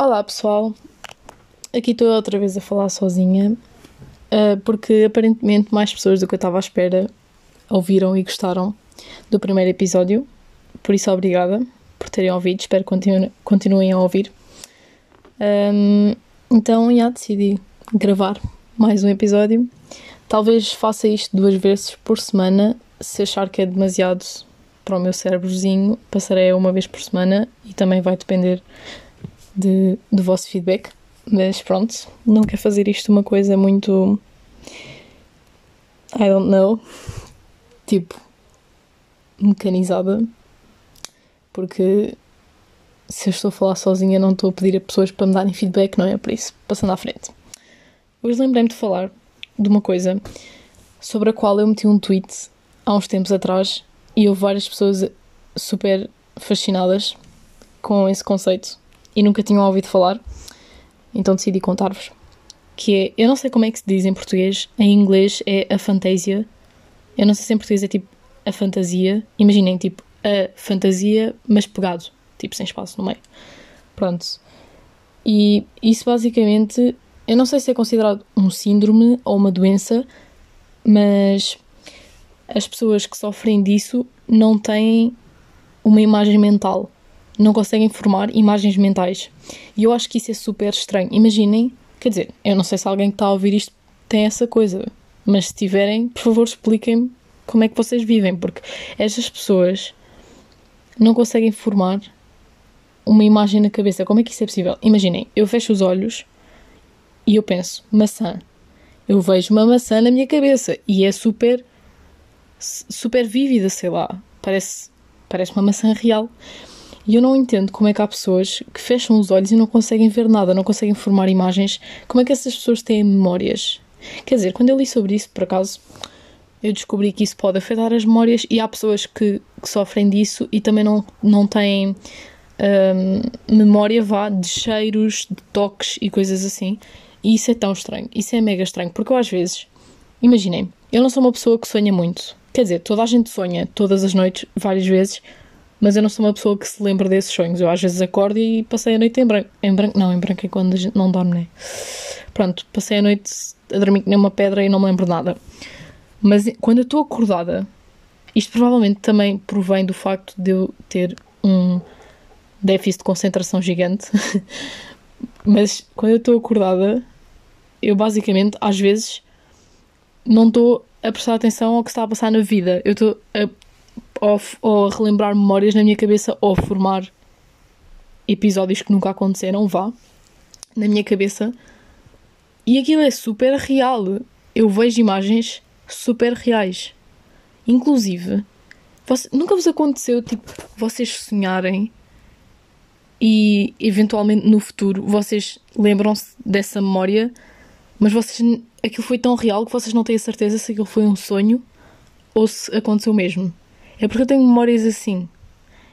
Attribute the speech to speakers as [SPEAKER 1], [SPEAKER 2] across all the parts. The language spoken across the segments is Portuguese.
[SPEAKER 1] Olá pessoal, aqui estou outra vez a falar sozinha uh, porque aparentemente mais pessoas do que eu estava à espera ouviram e gostaram do primeiro episódio, por isso obrigada por terem ouvido, espero que continu continuem a ouvir. Então, já decidi gravar mais um episódio. Talvez faça isto duas vezes por semana, se achar que é demasiado para o meu cérebrozinho, passarei uma vez por semana e também vai depender de, do vosso feedback. Mas pronto, não quero fazer isto uma coisa muito. I don't know. Tipo, mecanizada. Porque se eu estou a falar sozinha, não estou a pedir a pessoas para me darem feedback, não é? Por isso, passando à frente. Hoje lembrei-me de falar de uma coisa sobre a qual eu meti um tweet há uns tempos atrás e houve várias pessoas super fascinadas com esse conceito e nunca tinham ouvido falar, então decidi contar-vos. Que é, eu não sei como é que se diz em português, em inglês é a fantasia. Eu não sei se em português é tipo a fantasia. Imaginem, tipo, a fantasia, mas pegado, tipo, sem espaço no meio. Pronto. E isso basicamente, eu não sei se é considerado um síndrome ou uma doença, mas as pessoas que sofrem disso não têm uma imagem mental, não conseguem formar imagens mentais. E eu acho que isso é super estranho. Imaginem, quer dizer, eu não sei se alguém que está a ouvir isto tem essa coisa, mas se tiverem, por favor, expliquem-me como é que vocês vivem, porque estas pessoas não conseguem formar uma imagem na cabeça. Como é que isso é possível? Imaginem, eu fecho os olhos e eu penso, maçã. Eu vejo uma maçã na minha cabeça e é super super vívida, sei lá. Parece, parece uma maçã real. E eu não entendo como é que há pessoas que fecham os olhos e não conseguem ver nada, não conseguem formar imagens. Como é que essas pessoas têm memórias? Quer dizer, quando eu li sobre isso, por acaso, eu descobri que isso pode afetar as memórias e há pessoas que, que sofrem disso e também não, não têm hum, memória vá de cheiros, de toques e coisas assim. E isso é tão estranho, isso é mega estranho, porque eu às vezes, imaginem, eu não sou uma pessoa que sonha muito, Quer dizer, toda a gente sonha todas as noites, várias vezes, mas eu não sou uma pessoa que se lembra desses sonhos. Eu às vezes acordo e passei a noite em branco. Em branco não, em branco é quando a gente não dorme, né? Pronto, passei a noite a dormir que nem uma pedra e não me lembro nada. Mas quando eu estou acordada, isto provavelmente também provém do facto de eu ter um déficit de concentração gigante. mas quando eu estou acordada, eu basicamente, às vezes, não estou a prestar atenção ao que está a passar na vida. Eu estou a, ou, relembrar memórias na minha cabeça ou formar episódios que nunca aconteceram, vá, na minha cabeça. E aquilo é super real. Eu vejo imagens super reais. Inclusive, você, nunca vos aconteceu, tipo, vocês sonharem e eventualmente no futuro vocês lembram-se dessa memória, mas vocês aquilo foi tão real que vocês não têm a certeza se aquilo foi um sonho ou se aconteceu mesmo. É porque eu tenho memórias assim.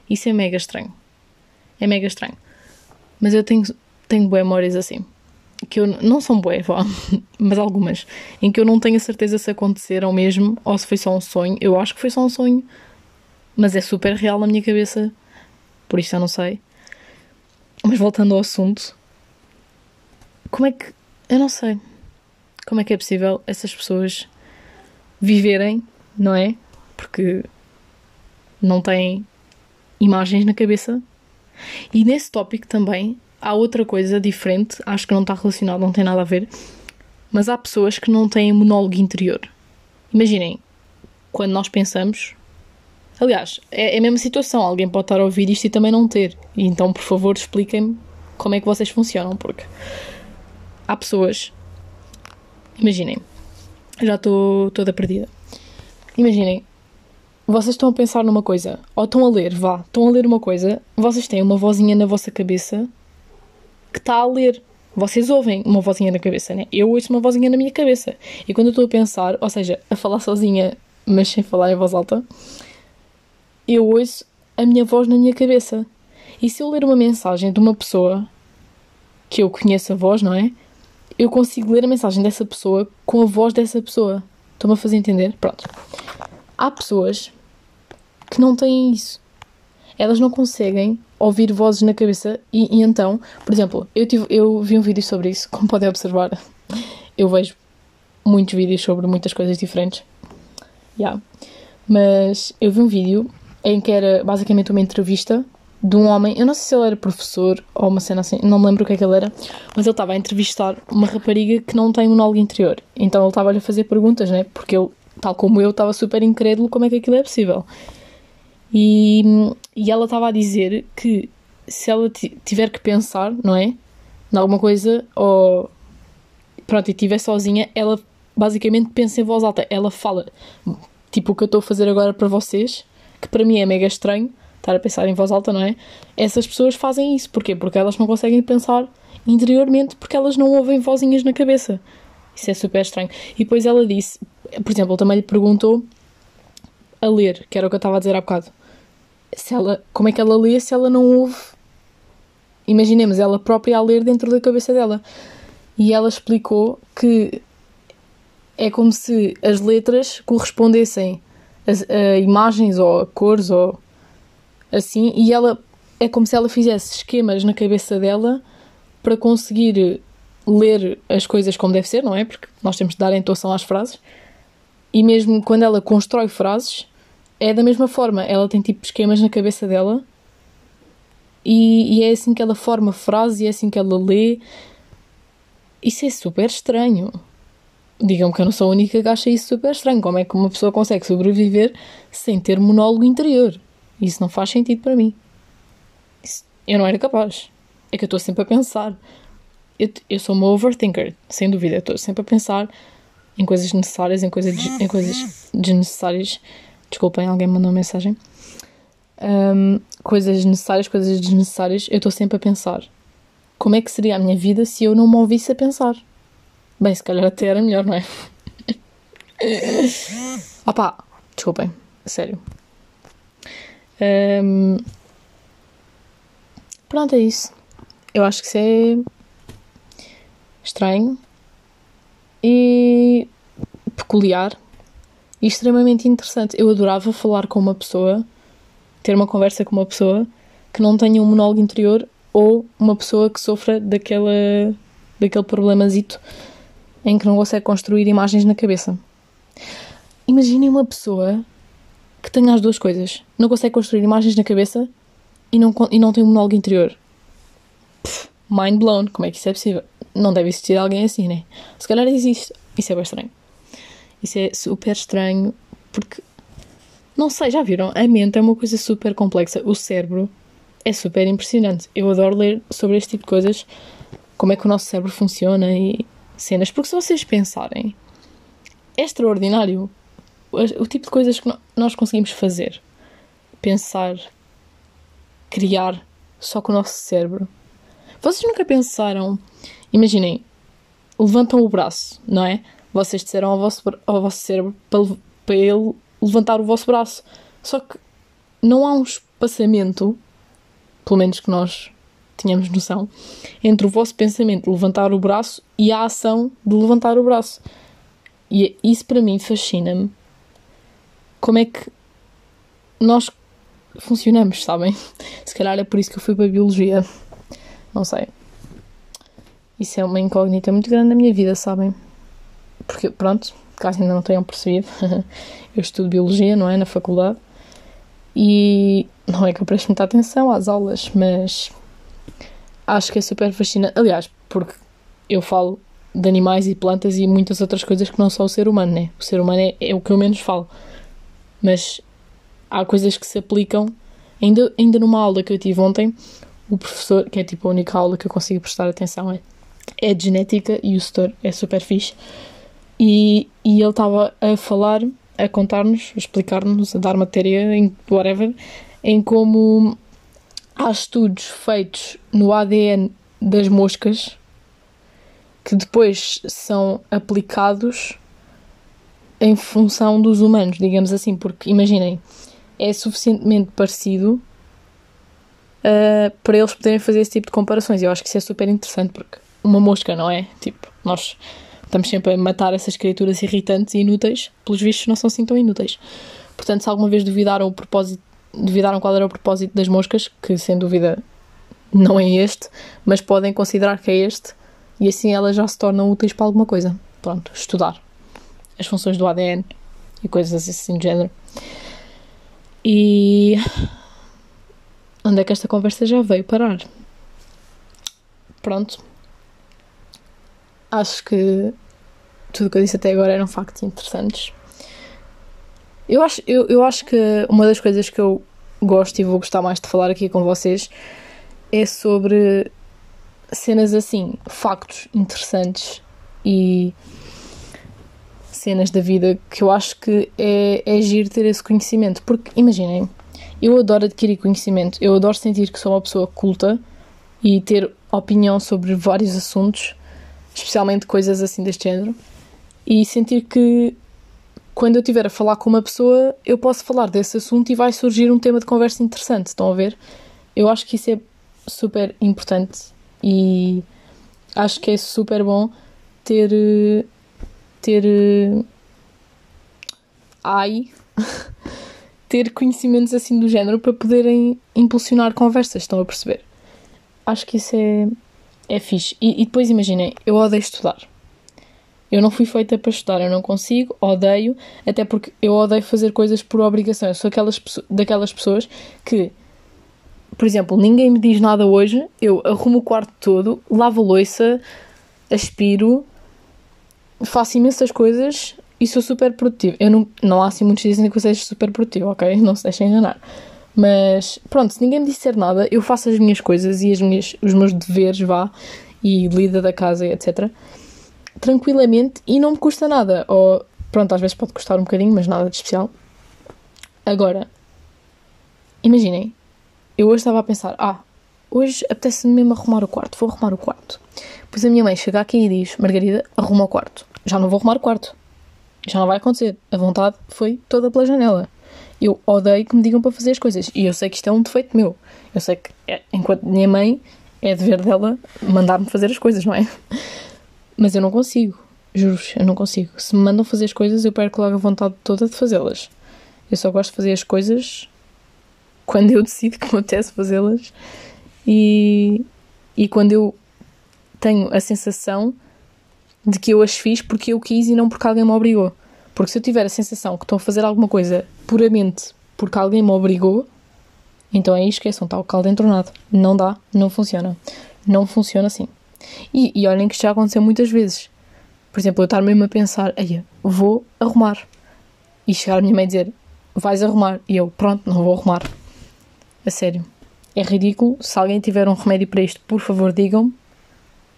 [SPEAKER 1] Isso é mega estranho. É mega estranho. Mas eu tenho, tenho boas memórias assim. Que eu, não são boas, vá, mas algumas. Em que eu não tenho a certeza se aconteceram mesmo ou se foi só um sonho. Eu acho que foi só um sonho. Mas é super real na minha cabeça. Por isso eu não sei. Mas voltando ao assunto. Como é que. Eu não sei. Como é que é possível essas pessoas viverem, não é? Porque não têm imagens na cabeça. E nesse tópico também há outra coisa diferente, acho que não está relacionado, não tem nada a ver, mas há pessoas que não têm monólogo interior. Imaginem, quando nós pensamos. Aliás, é, é a mesma situação, alguém pode estar a ouvir isto e também não ter. E então, por favor, expliquem-me como é que vocês funcionam, porque há pessoas Imaginem, já estou toda perdida. Imaginem, vocês estão a pensar numa coisa, ou estão a ler, vá, estão a ler uma coisa, vocês têm uma vozinha na vossa cabeça que está a ler. Vocês ouvem uma vozinha na cabeça, né? Eu ouço uma vozinha na minha cabeça. E quando eu estou a pensar, ou seja, a falar sozinha, mas sem falar em voz alta, eu ouço a minha voz na minha cabeça. E se eu ler uma mensagem de uma pessoa que eu conheço a voz, não é? eu consigo ler a mensagem dessa pessoa com a voz dessa pessoa. Estão-me a fazer entender? Pronto. Há pessoas que não têm isso. Elas não conseguem ouvir vozes na cabeça e, e então, por exemplo, eu, tive, eu vi um vídeo sobre isso, como podem observar, eu vejo muitos vídeos sobre muitas coisas diferentes. Yeah. Mas eu vi um vídeo em que era basicamente uma entrevista de um homem, eu não sei se ele era professor ou uma cena assim, não me lembro o que é que ele era, mas ele estava a entrevistar uma rapariga que não tem monólogo interior. Então ele estava-lhe a fazer perguntas, né? Porque eu, tal como eu, estava super incrédulo como é que aquilo é possível. E, e ela estava a dizer que se ela tiver que pensar, não é? Em alguma coisa, ou pronto, e estiver sozinha, ela basicamente pensa em voz alta. Ela fala, tipo o que eu estou a fazer agora para vocês, que para mim é mega estranho estar a pensar em voz alta, não é? Essas pessoas fazem isso. Porquê? Porque elas não conseguem pensar interiormente porque elas não ouvem vozinhas na cabeça. Isso é super estranho. E depois ela disse, por exemplo, também lhe perguntou a ler, que era o que eu estava a dizer há bocado. Se ela, como é que ela lê se ela não ouve? Imaginemos ela própria a ler dentro da cabeça dela. E ela explicou que é como se as letras correspondessem a, a imagens ou a cores ou assim, e ela é como se ela fizesse esquemas na cabeça dela para conseguir ler as coisas como deve ser, não é? Porque nós temos de dar a intuação às frases. E mesmo quando ela constrói frases, é da mesma forma. Ela tem tipo esquemas na cabeça dela e, e é assim que ela forma frases e é assim que ela lê. Isso é super estranho. Digam-me que eu não sou a única que acha isso super estranho. Como é que uma pessoa consegue sobreviver sem ter monólogo interior? Isso não faz sentido para mim. Isso, eu não era capaz. É que eu estou sempre a pensar. Eu, eu sou uma overthinker, sem dúvida. Estou sempre a pensar em coisas necessárias, em coisas, em coisas desnecessárias. Desculpem, alguém mandou uma mensagem. Um, coisas necessárias, coisas desnecessárias. Eu estou sempre a pensar. Como é que seria a minha vida se eu não me ouvisse a pensar? Bem, se calhar até era melhor, não é? Opá, desculpem, sério. Um, pronto, é isso. Eu acho que isso é estranho e peculiar e extremamente interessante. Eu adorava falar com uma pessoa, ter uma conversa com uma pessoa que não tenha um monólogo interior ou uma pessoa que sofra daquela, daquele problemazito em que não consegue construir imagens na cabeça. Imaginem uma pessoa que tenha as duas coisas. Não consegue construir imagens na cabeça e não, e não tem um monólogo interior. Pff, mind blown. Como é que isso é possível? Não deve existir alguém assim, né? Se calhar existe. Isso é bem estranho. Isso é super estranho porque. Não sei, já viram? A mente é uma coisa super complexa. O cérebro é super impressionante. Eu adoro ler sobre este tipo de coisas. Como é que o nosso cérebro funciona e cenas. Porque se vocês pensarem, é extraordinário o tipo de coisas que nós conseguimos fazer. Pensar, criar só com o nosso cérebro. Vocês nunca pensaram, imaginem, levantam o braço, não é? Vocês disseram ao vosso, ao vosso cérebro para, para ele levantar o vosso braço. Só que não há um espaçamento, pelo menos que nós tínhamos noção, entre o vosso pensamento de levantar o braço e a ação de levantar o braço. E isso para mim fascina-me. Como é que nós funcionamos, sabem? Se calhar é por isso que eu fui para a biologia. Não sei. Isso é uma incógnita muito grande na minha vida, sabem? Porque, pronto, caso ainda não tenham percebido, eu estudo biologia, não é? Na faculdade. E não é que eu presto muita atenção às aulas, mas acho que é super fascinante. Aliás, porque eu falo de animais e plantas e muitas outras coisas que não só o ser humano, né? O ser humano é, é o que eu menos falo. Mas há coisas que se aplicam. Ainda, ainda numa aula que eu tive ontem, o professor, que é tipo a única aula que eu consigo prestar atenção, é, é de genética e o setor é super fixe. E, e ele estava a falar, a contar-nos, a explicar-nos, a dar matéria, em whatever, em como há estudos feitos no ADN das moscas que depois são aplicados em função dos humanos, digamos assim, porque imaginem, é suficientemente parecido uh, para eles poderem fazer esse tipo de comparações. Eu acho que isso é super interessante porque uma mosca, não é? Tipo, nós estamos sempre a matar essas criaturas irritantes e inúteis, pelos vistos não são assim tão inúteis. Portanto, se alguma vez duvidaram o propósito duvidaram qual era o propósito das moscas, que sem dúvida não é este, mas podem considerar que é este, e assim elas já se tornam úteis para alguma coisa. Pronto, estudar as funções do ADN e coisas assim do género. E onde é que esta conversa já veio parar? Pronto. Acho que tudo o que eu disse até agora eram factos interessantes. Eu acho, eu, eu acho que uma das coisas que eu gosto e vou gostar mais de falar aqui com vocês é sobre cenas assim, factos interessantes e cenas da vida que eu acho que é, é giro ter esse conhecimento. Porque imaginem, eu adoro adquirir conhecimento, eu adoro sentir que sou uma pessoa culta e ter opinião sobre vários assuntos, especialmente coisas assim deste género, e sentir que quando eu estiver a falar com uma pessoa, eu posso falar desse assunto e vai surgir um tema de conversa interessante. Estão a ver? Eu acho que isso é super importante e acho que é super bom ter. ter. ai. ter conhecimentos assim do género para poderem impulsionar conversas. Estão a perceber? Acho que isso é. É fixe. E, e depois imaginem, eu odeio estudar eu não fui feita para estudar, eu não consigo, odeio, até porque eu odeio fazer coisas por obrigação. Eu sou aquelas, daquelas pessoas que, por exemplo, ninguém me diz nada hoje, eu arrumo o quarto todo, lavo a louça, aspiro, faço imensas coisas e sou super produtivo. Eu não, não há assim muitos dias em que eu seja super produtivo, ok? Não se deixem enganar. Mas pronto, se ninguém me disser nada, eu faço as minhas coisas e as minhas, os meus deveres, vá, e lida da casa, etc tranquilamente e não me custa nada. Ou, pronto, às vezes pode custar um bocadinho, mas nada de especial. Agora, imaginem, eu hoje estava a pensar, ah, hoje apetece-me mesmo arrumar o quarto, vou arrumar o quarto. Pois a minha mãe chega aqui e diz, Margarida, arruma o quarto. Já não vou arrumar o quarto. Já não vai acontecer. A vontade foi toda pela janela. Eu odeio que me digam para fazer as coisas. E eu sei que isto é um defeito meu. Eu sei que, é, enquanto minha mãe, é dever dela mandar-me fazer as coisas, não é? Mas eu não consigo. Juro, eu não consigo. Se me mandam fazer as coisas, eu perco logo a vontade toda de fazê-las. Eu só gosto de fazer as coisas quando eu decido que me apetece fazê-las e, e quando eu tenho a sensação de que eu as fiz porque eu quis e não porque alguém me obrigou. Porque se eu tiver a sensação que estou a fazer alguma coisa puramente porque alguém me obrigou, então isso, esqueçam, está o caldo entornado. Não dá, não funciona. Não funciona assim. E, e olhem que isto já aconteceu muitas vezes. Por exemplo, eu estar mesmo a pensar, aí vou arrumar. E chegar a minha mãe e dizer, vais arrumar. E eu, pronto, não vou arrumar. A sério. É ridículo. Se alguém tiver um remédio para isto, por favor, digam-me.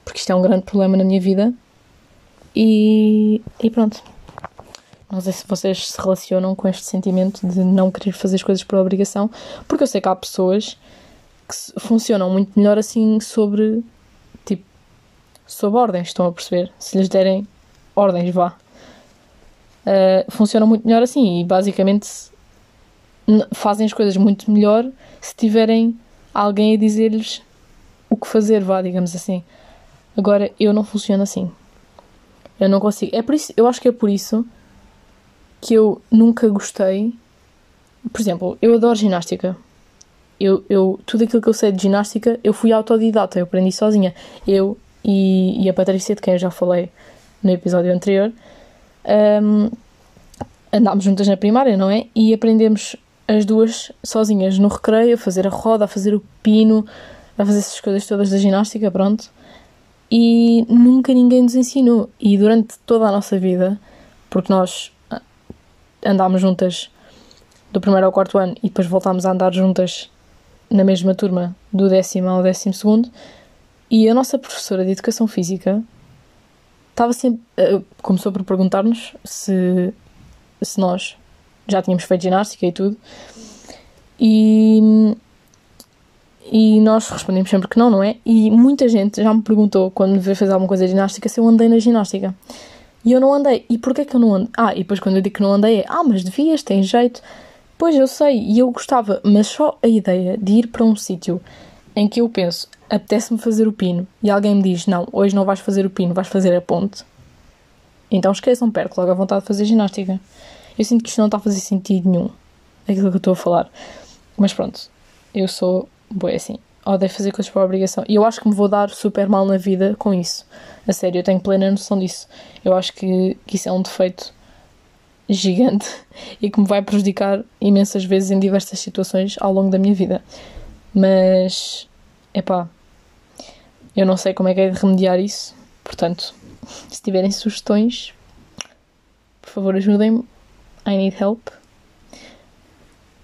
[SPEAKER 1] Porque isto é um grande problema na minha vida. E, e pronto. Não sei se vocês se relacionam com este sentimento de não querer fazer as coisas por obrigação, porque eu sei que há pessoas que funcionam muito melhor assim sobre sob ordens, estão a perceber? Se lhes derem ordens, vá. Uh, funciona muito melhor assim e basicamente fazem as coisas muito melhor se tiverem alguém a dizer-lhes o que fazer, vá, digamos assim. Agora, eu não funciono assim. Eu não consigo. É por isso, eu acho que é por isso que eu nunca gostei. Por exemplo, eu adoro ginástica. Eu, eu, tudo aquilo que eu sei de ginástica, eu fui autodidata, eu aprendi sozinha. Eu e, e a Patrícia, de quem eu já falei no episódio anterior, um, andámos juntas na primária, não é? E aprendemos as duas sozinhas no recreio, a fazer a roda, a fazer o pino, a fazer essas coisas todas da ginástica, pronto. E nunca ninguém nos ensinou. E durante toda a nossa vida, porque nós andámos juntas do primeiro ao quarto ano e depois voltámos a andar juntas na mesma turma do décimo ao décimo segundo, e a nossa professora de Educação Física estava sempre. Uh, começou por perguntar-nos se, se nós já tínhamos feito ginástica e tudo. E, e nós respondemos sempre que não, não é? E muita gente já me perguntou, quando me veio fazer alguma coisa de ginástica, se eu andei na ginástica. E eu não andei. E porquê que eu não andei? Ah, e depois quando eu digo que não andei é, ah, mas devias, tem jeito. Pois eu sei, e eu gostava, mas só a ideia de ir para um sítio em que eu penso, apetece-me fazer o pino, e alguém me diz, não, hoje não vais fazer o pino, vais fazer a ponte, então esqueçam, perco logo a vontade de fazer ginástica. Eu sinto que isto não está a fazer sentido nenhum, aquilo que eu estou a falar. Mas pronto, eu sou boa assim. Odeio fazer coisas por obrigação. E eu acho que me vou dar super mal na vida com isso. A sério, eu tenho plena noção disso. Eu acho que, que isso é um defeito gigante e que me vai prejudicar imensas vezes em diversas situações ao longo da minha vida. Mas, epá, eu não sei como é que é de remediar isso. Portanto, se tiverem sugestões, por favor ajudem-me. I need help.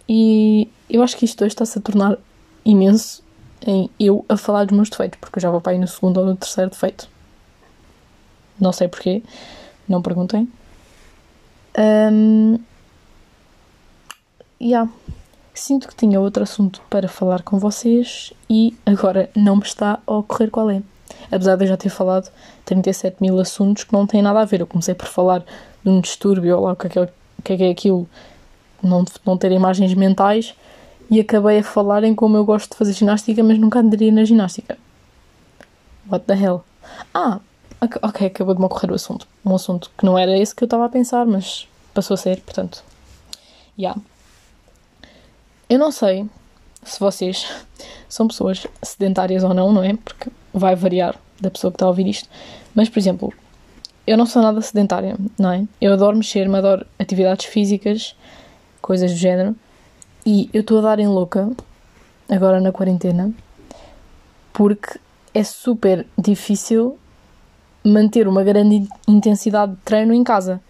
[SPEAKER 1] E eu acho que isto hoje está-se a tornar imenso em eu a falar dos meus defeitos, porque eu já vou para aí no segundo ou no terceiro defeito. Não sei porquê, não perguntem. Um, yeah. Sinto que tinha outro assunto para falar com vocês e agora não me está a ocorrer qual é. Apesar de eu já ter falado 37 mil assuntos que não têm nada a ver. Eu comecei por falar de um distúrbio, ou lá o que é, que é, que é aquilo, não, não ter imagens mentais, e acabei a falar em como eu gosto de fazer ginástica, mas nunca andaria na ginástica. What the hell? Ah, ok, acabou de me ocorrer o assunto. Um assunto que não era esse que eu estava a pensar, mas passou a ser, portanto. Yeah. Eu não sei se vocês são pessoas sedentárias ou não, não é? Porque vai variar da pessoa que está a ouvir isto. Mas, por exemplo, eu não sou nada sedentária, não é? Eu adoro mexer-me, adoro atividades físicas, coisas do género. E eu estou a dar em louca, agora na quarentena, porque é super difícil manter uma grande intensidade de treino em casa.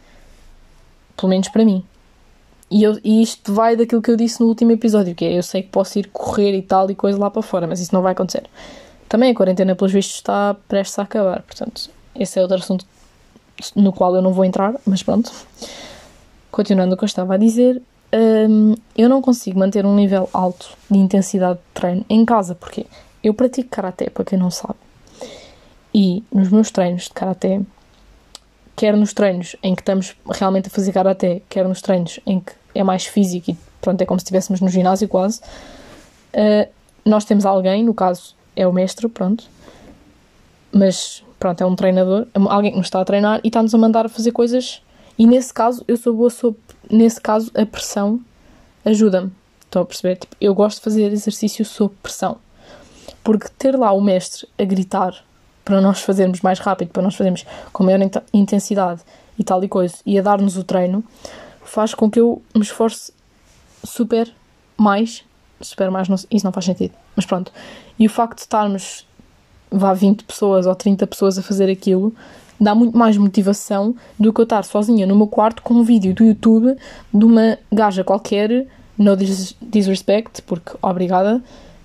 [SPEAKER 1] Pelo menos para mim. E, eu, e isto vai daquilo que eu disse no último episódio, que é eu sei que posso ir correr e tal e coisa lá para fora, mas isso não vai acontecer. Também a quarentena, pelos vistos, está prestes a acabar, portanto, esse é outro assunto no qual eu não vou entrar, mas pronto. Continuando o que eu estava a dizer, hum, eu não consigo manter um nível alto de intensidade de treino em casa, porque eu pratico karaté, para quem não sabe. E nos meus treinos de karaté, quer nos treinos em que estamos realmente a fazer karaté, quer nos treinos em que é mais físico e pronto, é como se estivéssemos no ginásio quase, uh, nós temos alguém, no caso é o mestre, pronto, mas pronto, é um treinador, alguém que nos está a treinar e está-nos a mandar a fazer coisas e nesse caso eu sou boa, sou, nesse caso a pressão ajuda-me, estão a perceber? Tipo, eu gosto de fazer exercício sob pressão, porque ter lá o mestre a gritar para nós fazermos mais rápido, para nós fazermos com maior intensidade e tal e coisa, e a dar-nos o treino, faz com que eu me esforce super mais. Super mais, não, isso não faz sentido, mas pronto. E o facto de estarmos, vá 20 pessoas ou 30 pessoas a fazer aquilo, dá muito mais motivação do que eu estar sozinha no meu quarto com um vídeo do YouTube de uma gaja qualquer, no disrespect, porque obrigada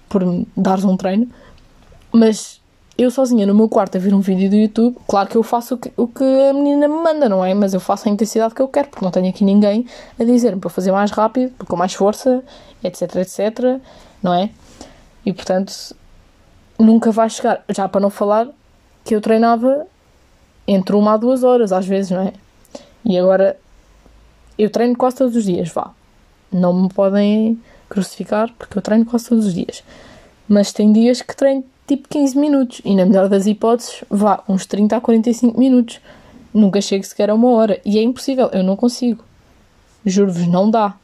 [SPEAKER 1] por me dares um treino, mas eu sozinha no meu quarto a ver um vídeo do YouTube, claro que eu faço o que, o que a menina me manda, não é? Mas eu faço a intensidade que eu quero, porque não tenho aqui ninguém a dizer-me para fazer mais rápido, com mais força, etc, etc, não é? E portanto, nunca vai chegar. Já para não falar que eu treinava entre uma a duas horas, às vezes, não é? E agora eu treino quase todos os dias, vá. Não me podem crucificar porque eu treino quase todos os dias. Mas tem dias que treino tipo 15 minutos e, na melhor das hipóteses, vá uns 30 a 45 minutos. Nunca chego sequer a uma hora e é impossível, eu não consigo. Juro-vos, não dá.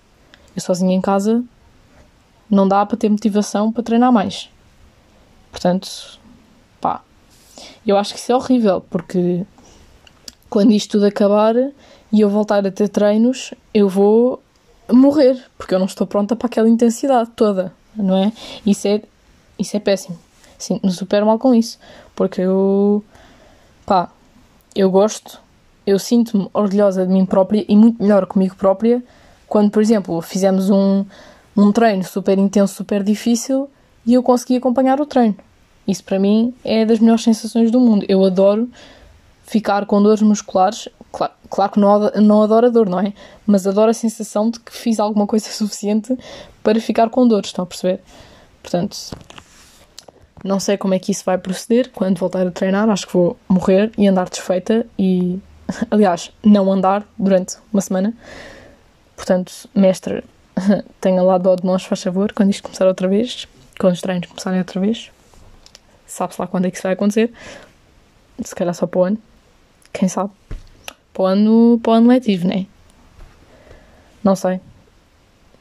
[SPEAKER 1] Eu sozinha em casa não dá para ter motivação para treinar mais. Portanto, pá, eu acho que isso é horrível porque quando isto tudo acabar e eu voltar a ter treinos, eu vou morrer porque eu não estou pronta para aquela intensidade toda, não é? Isso é, isso é péssimo sinto-me super mal com isso, porque eu, pá, eu gosto, eu sinto-me orgulhosa de mim própria e muito melhor comigo própria quando, por exemplo, fizemos um, um treino super intenso, super difícil e eu consegui acompanhar o treino. Isso para mim é das melhores sensações do mundo. Eu adoro ficar com dores musculares. Claro, claro que não, não adoro a dor, não é? Mas adoro a sensação de que fiz alguma coisa suficiente para ficar com dores, estão a perceber? Portanto, não sei como é que isso vai proceder quando voltar a treinar. Acho que vou morrer e andar desfeita e, aliás, não andar durante uma semana. Portanto, mestre, tenha lá dó de nós, faz favor, quando isto começar outra vez, quando os treinos começarem outra vez. Sabe-se lá quando é que isso vai acontecer. Se calhar só para o ano. Quem sabe? Para o ano, para o ano letivo, não é? Não sei.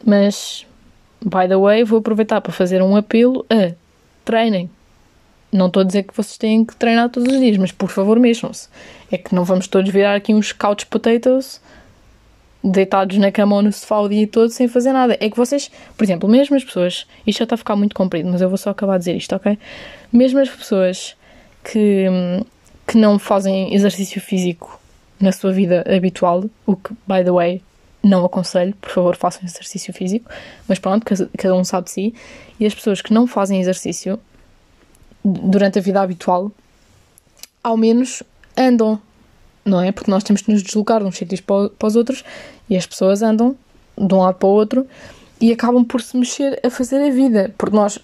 [SPEAKER 1] Mas by the way, vou aproveitar para fazer um apelo a treinem. Não estou a dizer que vocês têm que treinar todos os dias, mas por favor mexam-se. É que não vamos todos virar aqui uns couch potatoes deitados na cama ou no sofá o dia todo sem fazer nada. É que vocês, por exemplo, mesmo as pessoas, isto já está a ficar muito comprido, mas eu vou só acabar de dizer isto, ok? Mesmo as pessoas que, que não fazem exercício físico na sua vida habitual, o que, by the way, não aconselho, por favor, façam exercício físico, mas pronto, cada um sabe de si. E as pessoas que não fazem exercício durante a vida habitual, ao menos andam, não é? Porque nós temos que nos deslocar de uns sítios para, os outros e as pessoas andam de um lado para o outro e acabam por se mexer a fazer a vida, porque nós,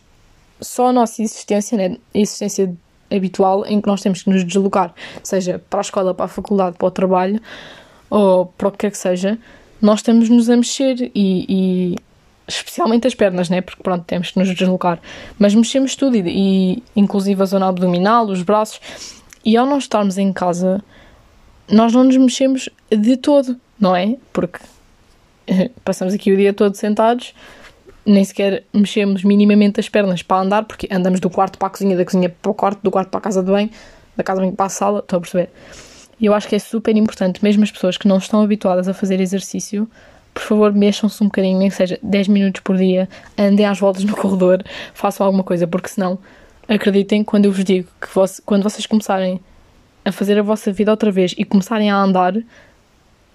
[SPEAKER 1] só a nossa existência, né? a existência habitual em que nós temos que nos deslocar, seja para a escola, para a faculdade, para o trabalho ou para o que quer que seja, nós estamos-nos a mexer e, e, especialmente as pernas, né? Porque pronto, temos que nos deslocar, mas mexemos tudo e, e inclusive a zona abdominal, os braços, e ao não estarmos em casa, nós não nos mexemos de todo, não é? Porque passamos aqui o dia todo sentados, nem sequer mexemos minimamente as pernas para andar, porque andamos do quarto para a cozinha, da cozinha para o quarto, do quarto para a casa de banho, da casa de banho para a sala, estou a perceber? E eu acho que é super importante, mesmo as pessoas que não estão habituadas a fazer exercício, por favor, mexam-se um bocadinho, nem que seja 10 minutos por dia, andem às voltas no corredor, façam alguma coisa, porque senão, acreditem, quando eu vos digo que quando vocês começarem a fazer a vossa vida outra vez e começarem a andar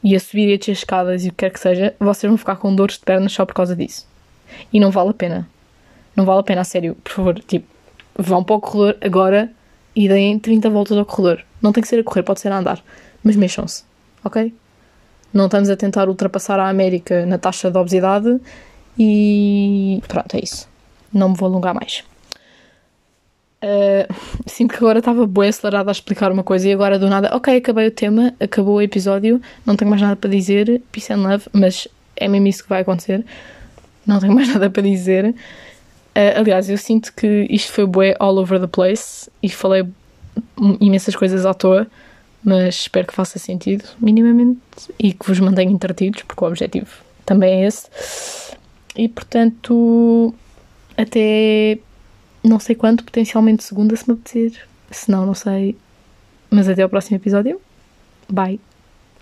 [SPEAKER 1] e a subir e a descer escadas e o que quer que seja, vocês vão ficar com dores de pernas só por causa disso. E não vale a pena. Não vale a pena, a sério. Por favor, tipo, vão para o corredor agora e deem 30 voltas ao corredor. Não tem que ser a correr, pode ser a andar. Mas mexam-se, ok? Não estamos a tentar ultrapassar a América na taxa de obesidade e pronto, é isso. Não me vou alongar mais. Uh, sinto que agora estava bem acelerada a explicar uma coisa e agora do nada, ok, acabei o tema, acabou o episódio, não tenho mais nada para dizer, peace and love, mas é mesmo isso que vai acontecer. Não tenho mais nada para dizer. Uh, aliás, eu sinto que isto foi bué all over the place e falei imensas coisas à toa, mas espero que faça sentido, minimamente, e que vos mantenha entretidos, porque o objetivo também é esse. E portanto, até não sei quanto, potencialmente segunda, se me apetecer. Se não, não sei. Mas até ao próximo episódio. Bye.